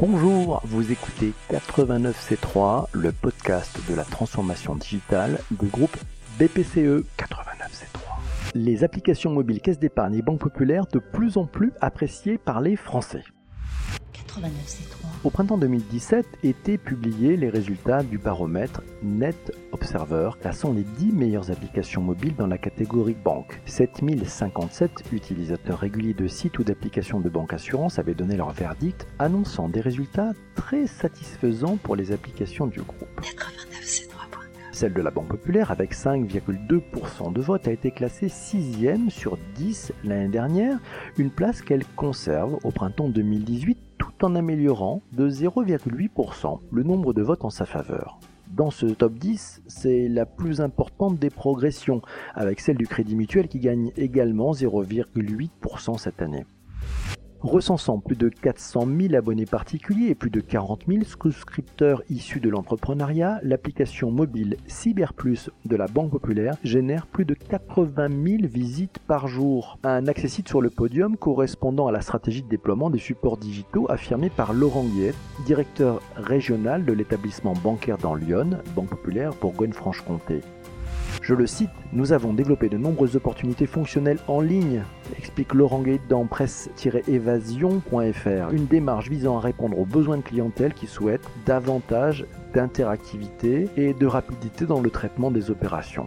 Bonjour, vous écoutez 89C3, le podcast de la transformation digitale du groupe BPCE 89C3. Les applications mobiles caisse d'épargne et banque populaire de plus en plus appréciées par les Français. 89C3. Au printemps 2017 étaient publiés les résultats du baromètre Net Observer classant les 10 meilleures applications mobiles dans la catégorie banque. 7057 utilisateurs réguliers de sites ou d'applications de banque assurance avaient donné leur verdict, annonçant des résultats très satisfaisants pour les applications du groupe. 89C3. Celle de la Banque Populaire, avec 5,2% de vote, a été classée 6e sur 10 l'année dernière, une place qu'elle conserve au printemps 2018 tout en améliorant de 0,8% le nombre de votes en sa faveur. Dans ce top 10, c'est la plus importante des progressions, avec celle du Crédit Mutuel qui gagne également 0,8% cette année. Recensant plus de 400 000 abonnés particuliers et plus de 40 000 souscripteurs issus de l'entrepreneuriat, l'application mobile CyberPlus de la Banque Populaire génère plus de 80 000 visites par jour. Un accessite sur le podium correspondant à la stratégie de déploiement des supports digitaux affirmée par Laurent Guillet, directeur régional de l'établissement bancaire dans Lyon, Banque Populaire Bourgogne-Franche-Comté. Je le cite, nous avons développé de nombreuses opportunités fonctionnelles en ligne, explique Laurent Gate dans presse-évasion.fr, une démarche visant à répondre aux besoins de clientèle qui souhaitent davantage d'interactivité et de rapidité dans le traitement des opérations.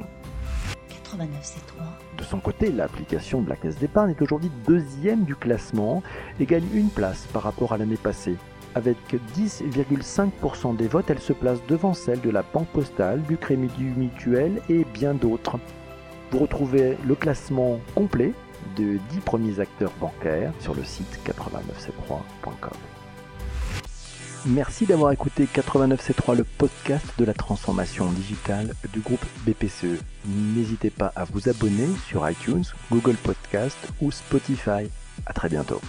89C3. De son côté, l'application de la caisse d'épargne est aujourd'hui deuxième du classement et gagne une place par rapport à l'année passée. Avec 10,5% des votes, elle se place devant celle de la Banque Postale, du Crédit Mutuel et bien d'autres. Vous retrouvez le classement complet de 10 premiers acteurs bancaires sur le site 89c3.com. Merci d'avoir écouté 89C3, le podcast de la transformation digitale du groupe BPCE. N'hésitez pas à vous abonner sur iTunes, Google Podcast ou Spotify. À très bientôt.